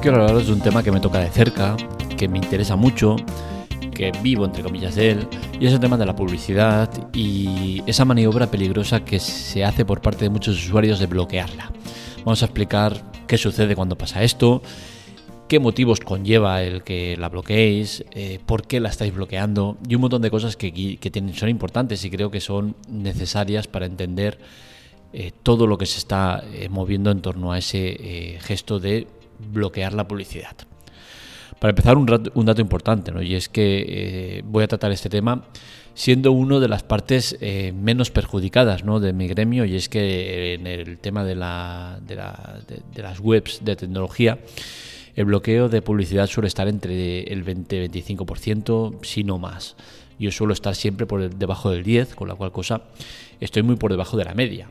Quiero hablaros de un tema que me toca de cerca, que me interesa mucho, que vivo entre comillas de él, y es el tema de la publicidad y esa maniobra peligrosa que se hace por parte de muchos usuarios de bloquearla. Vamos a explicar qué sucede cuando pasa esto, qué motivos conlleva el que la bloqueéis, eh, por qué la estáis bloqueando y un montón de cosas que, son importantes y creo que son necesarias para entender eh, todo lo que se está eh, moviendo en torno a ese gesto de bloquear la publicidad. Para empezar, un, dato importante, y es que voy a tratar este tema siendo una de las partes menos perjudicadas de mi gremio, y es que en el tema de, de las webs de tecnología, el bloqueo de publicidad suele estar entre el 20-25%, si no más. Yo suelo estar siempre por debajo del 10, con la cual cosa estoy muy por debajo de la media.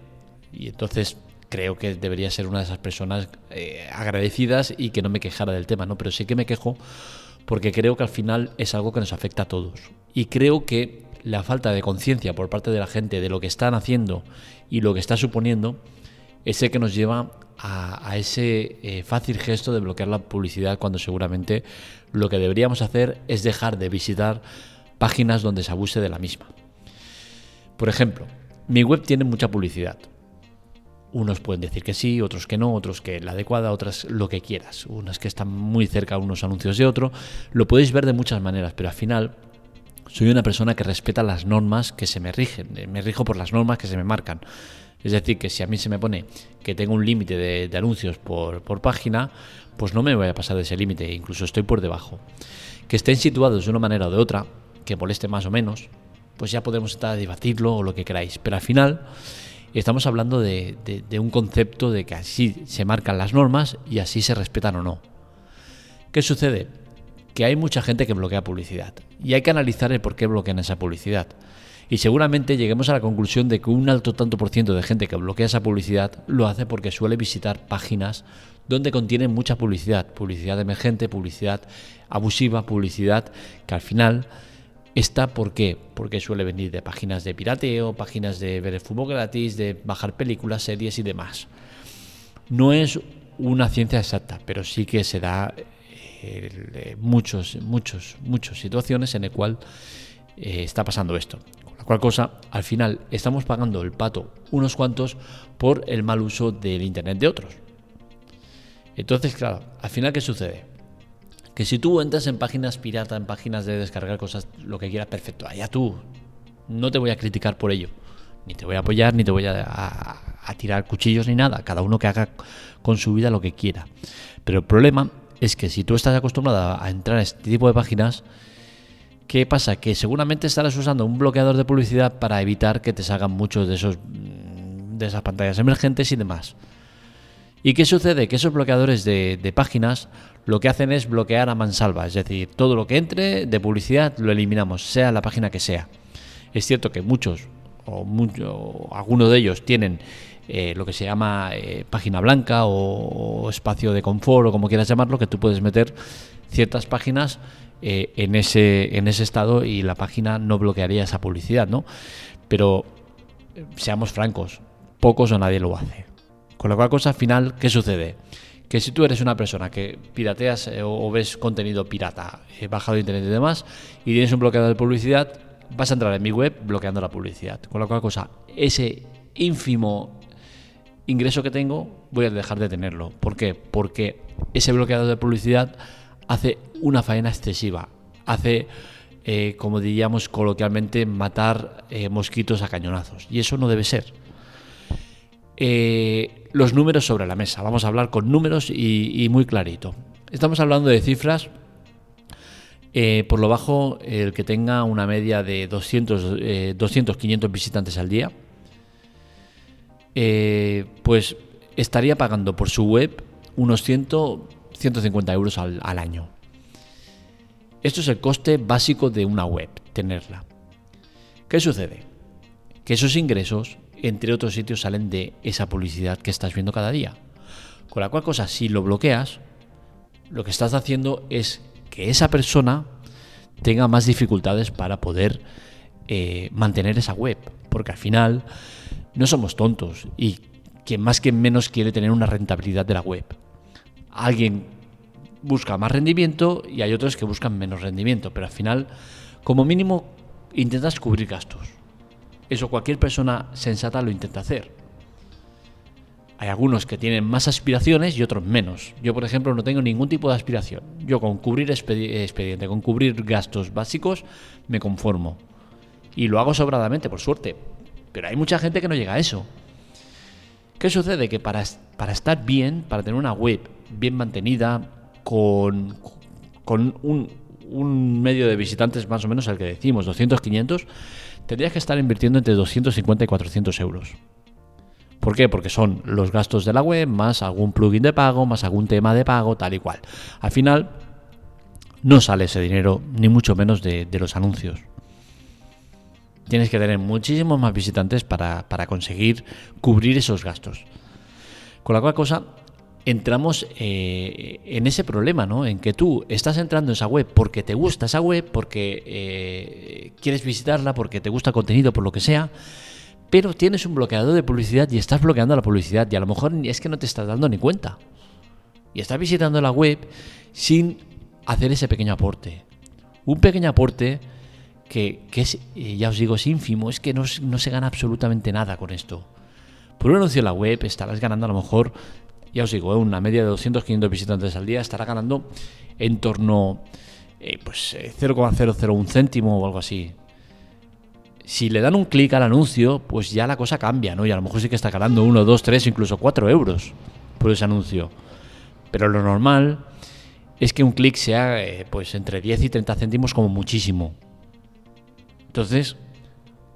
Y entonces creo que debería ser una de esas personas eh, agradecidas y que no me quejara del tema, ¿no? Pero sí que me quejo porque creo que al final es algo que nos afecta a todos. Y creo que la falta de conciencia por parte de la gente de lo que están haciendo y lo que está suponiendo es el que nos lleva a, ese eh, fácil gesto de bloquear la publicidad cuando seguramente lo que deberíamos hacer es dejar de visitar páginas donde se abuse de la misma. Por ejemplo, mi web tiene mucha publicidad. Unos pueden decir que sí, otros que no, otros que la adecuada, otras lo que quieras. Unas que están muy cerca unos anuncios de otro. Lo podéis ver de muchas maneras, pero al final soy una persona que respeta las normas que se me rigen. Me rijo por las normas que se me marcan. Es decir, que si a mí se me pone que tengo un límite de, anuncios por, página, pues no me voy a pasar de ese límite, incluso estoy por debajo. Que estén situados de una manera o de otra, que moleste más o menos, pues ya podemos estar a debatirlo o lo que queráis. Pero al final estamos hablando de, de un concepto de que así se marcan las normas y así se respetan o no. ¿Qué sucede? Que hay mucha gente que bloquea publicidad y hay que analizar el por qué bloquean esa publicidad. Y seguramente lleguemos a la conclusión de que un alto tanto por ciento de gente que bloquea esa publicidad lo hace porque suele visitar páginas donde contienen mucha publicidad, publicidad emergente, publicidad abusiva, publicidad que al final está ¿por qué? Porque suele venir de páginas de pirateo, páginas de ver el fútbol gratis, de bajar películas, series y demás. No es una ciencia exacta, pero sí que se da eh, muchos, muchos, muchas situaciones en el cual eh, está pasando esto cual cosa, al final estamos pagando el pato unos cuantos por el mal uso del Internet de otros. Entonces, claro, al final, ¿qué sucede? Que si tú entras en páginas pirata, en páginas de descargar cosas, lo que quieras, perfecto, allá tú. No te voy a criticar por ello. Ni te voy a apoyar, ni te voy a, tirar cuchillos, ni nada. Cada uno que haga con su vida lo que quiera. Pero el problema es que si tú estás acostumbrado a entrar a este tipo de páginas, ¿Qué pasa? Que seguramente estarás usando un bloqueador de publicidad para evitar que te salgan muchos de esos de esas pantallas emergentes y demás. ¿Y qué sucede? Que esos bloqueadores de, páginas lo que hacen es bloquear a mansalva, es decir, todo lo que entre de publicidad lo eliminamos, sea la página que sea. Es cierto que muchos o, mucho, algunos de ellos tienen eh, lo que se llama eh, página blanca o, o, espacio de confort o como quieras llamarlo, que tú puedes meter ciertas páginas eh, en, ese, en ese estado y la página no bloquearía esa publicidad, ¿no? Pero seamos francos, pocos o nadie lo hace. Con la cual cosa, al final, ¿qué sucede? Que si tú eres una persona que pirateas eh, o ves contenido pirata, bajado de internet y demás, y tienes un bloqueador de publicidad, vas a entrar en mi web bloqueando la publicidad. Con la cual cosa, ese ínfimo ingreso que tengo, voy a dejar de tenerlo. ¿Por qué? Porque ese bloqueador de publicidad hace una faena excesiva, hace, eh, como diríamos coloquialmente, matar eh, mosquitos a cañonazos. Y eso no debe ser. Eh, los números sobre la mesa. Vamos a hablar con números y, muy clarito. Estamos hablando de cifras. por lo bajo, el que tenga una media de 200, 200 500 visitantes al día, pues estaría pagando por su web unos 100, 150 euros al, año. Esto es el coste básico de una web, tenerla. ¿Qué sucede? Que esos ingresos, entre otros sitios, salen de esa publicidad que estás viendo cada día. Con la cual cosa, si lo bloqueas, lo que estás haciendo es que esa persona tenga más dificultades para poder eh, mantener esa web. Porque al final no somos tontos y quien más que menos quiere tener una rentabilidad de la web alguien busca más rendimiento y hay otros que buscan menos rendimiento, pero al final, como mínimo, intentas cubrir gastos. Eso cualquier persona sensata lo intenta hacer. Hay algunos que tienen más aspiraciones y otros menos. Yo, por ejemplo, no tengo ningún tipo de aspiración. Yo con cubrir expediente, con cubrir gastos básicos, me conformo. Y lo hago sobradamente, por suerte. Pero hay mucha gente que no llega a eso. ¿Qué sucede? Que para, para estar bien, para tener una web bien mantenida, con, con un, un medio de visitantes más o menos el que decimos, 200-500, tendrías que estar invirtiendo entre 250 y 400 euros. ¿Por qué? Porque son los gastos de la web, más algún plugin de pago, más algún tema de pago, tal y cual. Al final, no sale ese dinero, ni mucho menos de, los anuncios. Tienes que tener muchísimos más visitantes para, conseguir cubrir esos gastos. Con la cual cosa, entramos eh, en ese problema, ¿no? En que tú estás entrando en esa web porque te gusta esa web, porque eh, quieres visitarla, porque te gusta contenido, por lo que sea, pero tienes un bloqueador de publicidad y estás bloqueando la publicidad y a lo mejor es que no te estás dando ni cuenta. Y estás visitando la web sin hacer ese pequeño aporte. Un pequeño aporte que, es, eh, ya os digo, es ínfimo, es que no, se gana absolutamente nada con esto. Por un anuncio en la web estarás ganando a lo mejor, ya os digo, eh, una media de 200-500 visitantes al día, estará ganando en torno eh, pues 0,001 céntimo o algo así si le dan un clic al anuncio, pues ya la cosa cambia, ¿no? Y a lo mejor sí que está ganando 1, 2, 3, incluso 4 euros por ese anuncio. Pero lo normal es que un clic sea eh, pues entre 10 y 30 céntimos como muchísimo. Entonces,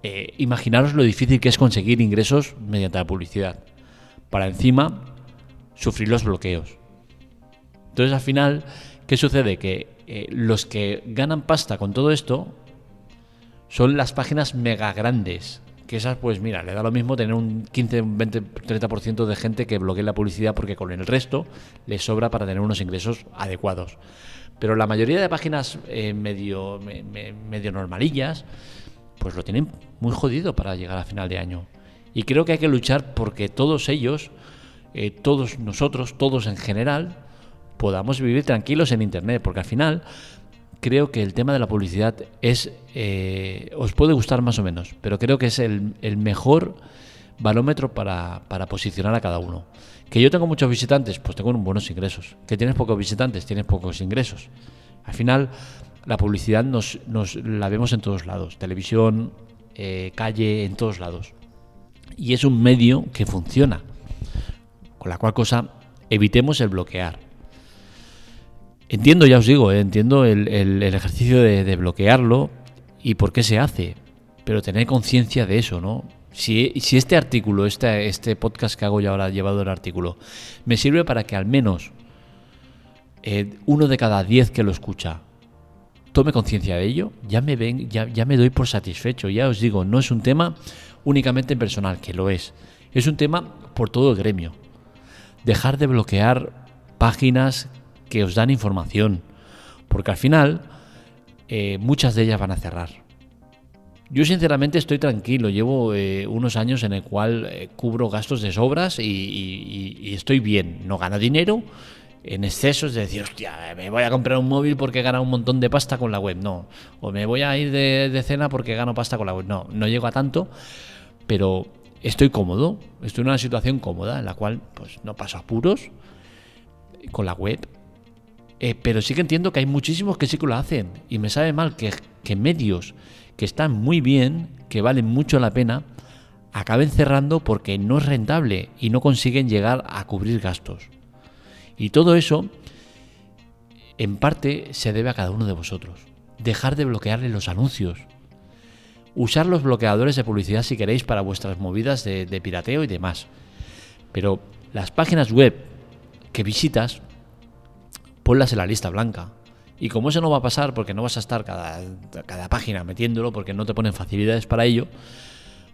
eh, imaginaros lo difícil que es conseguir ingresos mediante la publicidad. Para encima, sufrir los bloqueos. Entonces, al final, ¿qué sucede? Que eh, los que ganan pasta con todo esto son las páginas mega grandes. Que esas, pues mira, le da lo mismo tener un 15, 20, 30% de gente que bloquee la publicidad porque con el resto le sobra para tener unos ingresos adecuados. Pero la mayoría de páginas eh, medio, medio normalillas, pues lo tienen muy jodido para llegar a final de año. Y creo que hay que luchar porque todos ellos, eh, todos nosotros, todos en general, podamos vivir tranquilos en Internet. Porque al final creo que el tema de la publicidad es, eh, os puede gustar más o menos, pero creo que es el, mejor barómetro para, posicionar a cada uno. Que yo tengo muchos visitantes, pues tengo buenos ingresos. Que tienes pocos visitantes, tienes pocos ingresos. Al final, la publicidad nos, la vemos en todos lados, televisión, eh, calle, en todos lados. Y es un medio que funciona. Con la cual cosa, evitemos el bloquear. Entiendo, ya os digo, eh, entiendo el, ejercicio de, bloquearlo y por qué se hace, pero tener conciencia de eso, ¿no? Si, este artículo, este, este podcast que hago yo ahora, llevado el artículo, me sirve para que al menos eh, uno de cada diez que lo escucha tome conciencia de ello, ya me, ven, ya, ya me doy por satisfecho. Ya os digo, no es un tema únicamente personal, que lo es. Es un tema por todo el gremio. Dejar de bloquear páginas que os dan información, porque al final eh, muchas de ellas van a cerrar. Yo sinceramente estoy tranquilo, llevo eh, unos años en el cual eh, cubro gastos de sobras y, estoy bien, no gano dinero en excesos de decir, hostia, me voy a comprar un móvil porque he un montón de pasta con la web, no, o me voy a ir de, de cena porque gano pasta con la web, no, no llego a tanto, pero estoy cómodo, estoy en una situación cómoda en la cual pues no paso apuros con la web eh, pero sí que entiendo que hay muchísimos que sí que lo hacen. Y me sabe mal que, medios que están muy bien, que valen mucho la pena, acaben cerrando porque no es rentable y no consiguen llegar a cubrir gastos. Y todo eso, en parte, se debe a cada uno de vosotros. Dejar de bloquearle los anuncios. Usar los bloqueadores de publicidad si queréis para vuestras movidas de pirateo y demás. Pero las páginas web que visitas ponlas en la lista blanca. Y como eso no va a pasar, porque no vas a estar cada, cada página metiéndolo, porque no te ponen facilidades para ello,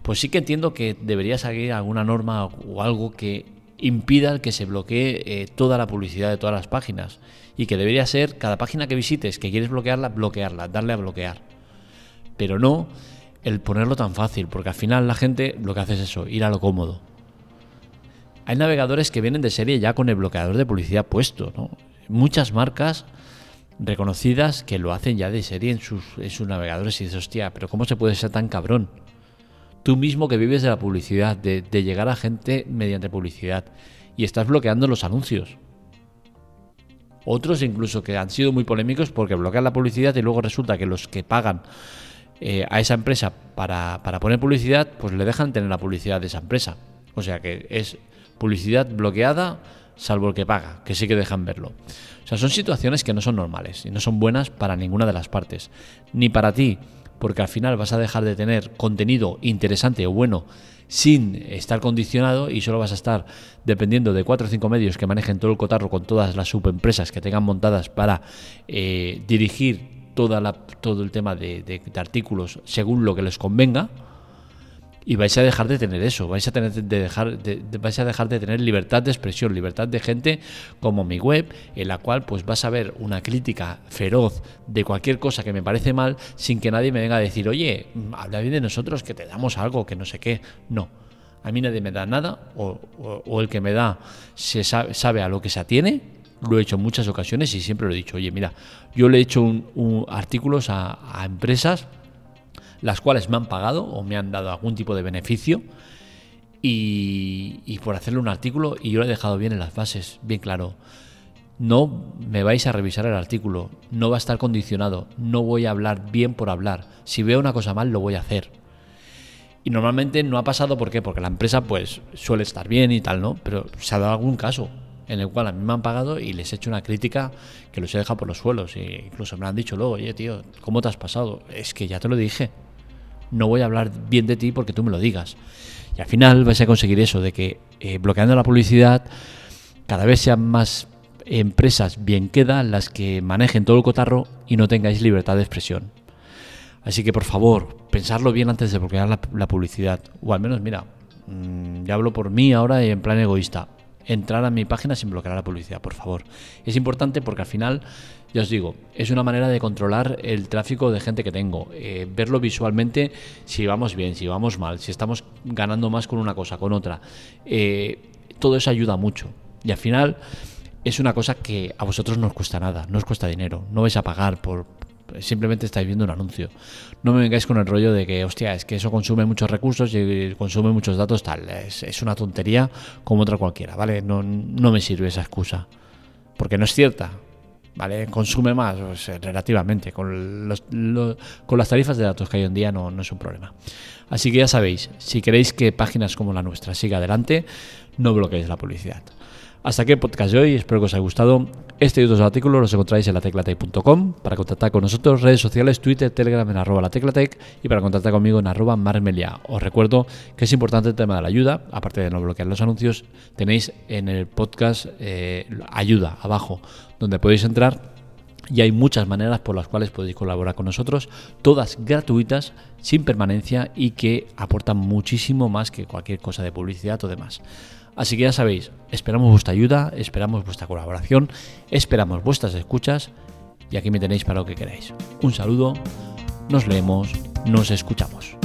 pues sí que entiendo que debería seguir alguna norma o algo que impida que se bloquee eh, toda la publicidad de todas las páginas. Y que debería ser cada página que visites, que quieres bloquearla, bloquearla, darle a bloquear. Pero no el ponerlo tan fácil, porque al final la gente lo que hace es eso, ir a lo cómodo. Hay navegadores que vienen de serie ya con el bloqueador de publicidad puesto, ¿no? muchas marcas reconocidas que lo hacen ya de serie en sus, navegadores y dices, hostia, pero ¿cómo se puede ser tan cabrón? Tú mismo que vives de la publicidad, de, de llegar a gente mediante publicidad y estás bloqueando los anuncios. Otros incluso que han sido muy polémicos porque bloquean la publicidad y luego resulta que los que pagan eh, a esa empresa para, para, poner publicidad, pues le dejan tener la publicidad de esa empresa. O sea que es publicidad bloqueada, salvo el que paga, que sí que dejan verlo. O sea, son situaciones que no son normales y no son buenas para ninguna de las partes. Ni para ti, porque al final vas a dejar de tener contenido interesante o bueno sin estar condicionado y solo vas a estar dependiendo de cuatro o cinco medios que manejen todo el cotarro con todas las subempresas que tengan montadas para eh, dirigir toda la, todo el tema de, de, de artículos según lo que les convenga y vais a dejar de tener eso, vais a tener de dejar de, vais a dejar de tener libertad de expresión, libertad de gente como mi web, en la cual pues vas a ver una crítica feroz de cualquier cosa que me parece mal sin que nadie me venga a decir, oye, habla bien de nosotros, que te damos algo, que no sé qué. No, a mí nadie me da nada, o, o, o el que me da se sabe, sabe, a lo que se atiene. Lo he hecho en muchas ocasiones y siempre lo he dicho, oye, mira, yo le he hecho un, un artículos a, empresas las cuales me han pagado o me han dado algún tipo de beneficio y, y, por hacerle un artículo y yo lo he dejado bien en las bases, bien claro. No me vais a revisar el artículo, no va a estar condicionado, no voy a hablar bien por hablar. Si veo una cosa mal, lo voy a hacer. Y normalmente no ha pasado, ¿por qué? Porque la empresa pues suele estar bien y tal, ¿no? Pero se ha dado algún caso en el cual a mí me han pagado y les he hecho una crítica que los he dejado por los suelos. E incluso me han dicho luego, oye, tío, ¿cómo te has pasado? Es que ya te lo dije no voy a hablar bien de ti porque tú me lo digas. Y al final vais a conseguir eso, de que eh, bloqueando la publicidad cada vez sean más empresas bien queda las que manejen todo el cotarro y no tengáis libertad de expresión. Así que por favor, pensarlo bien antes de bloquear la, publicidad. O al menos, mira, mmm, ya hablo por mí ahora en plan egoísta. Entrar a mi página sin bloquear la publicidad, por favor. Es importante porque al final ya os digo, es una manera de controlar el tráfico de gente que tengo, eh, verlo visualmente si vamos bien, si vamos mal, si estamos ganando más con una cosa, con otra. Eh, todo eso ayuda mucho. Y al final es una cosa que a vosotros no os cuesta nada, no os cuesta dinero, no vais a pagar por... Simplemente estáis viendo un anuncio. No me vengáis con el rollo de que, hostia, es que eso consume muchos recursos y consume muchos datos, tal. Es, una tontería como otra cualquiera, ¿vale? No, no me sirve esa excusa. Porque no es cierta ¿vale? Consume más, pues, relativamente. Con, con, las tarifas de datos que hay hoy en día no, no, es un problema. Así que ya sabéis, si queréis que páginas como la nuestra siga adelante, no bloqueéis la publicidad. Hasta aquí el podcast de hoy, espero que os haya gustado. Este y otros artículos los encontráis en lateclatec.com para contactar con nosotros, redes sociales, Twitter, Telegram en arroba lateclatec y para contactar conmigo en arroba marmelia. Os recuerdo que es importante el tema de la ayuda, aparte de no bloquear los anuncios, tenéis en el podcast eh, ayuda abajo, donde podéis entrar y hay muchas maneras por las cuales podéis colaborar con nosotros, todas gratuitas, sin permanencia y que aportan muchísimo más que cualquier cosa de publicidad o demás. Así que ya sabéis, esperamos vuestra ayuda, esperamos vuestra colaboración, esperamos vuestras escuchas y aquí me tenéis para lo que queráis. Un saludo, nos leemos, nos escuchamos.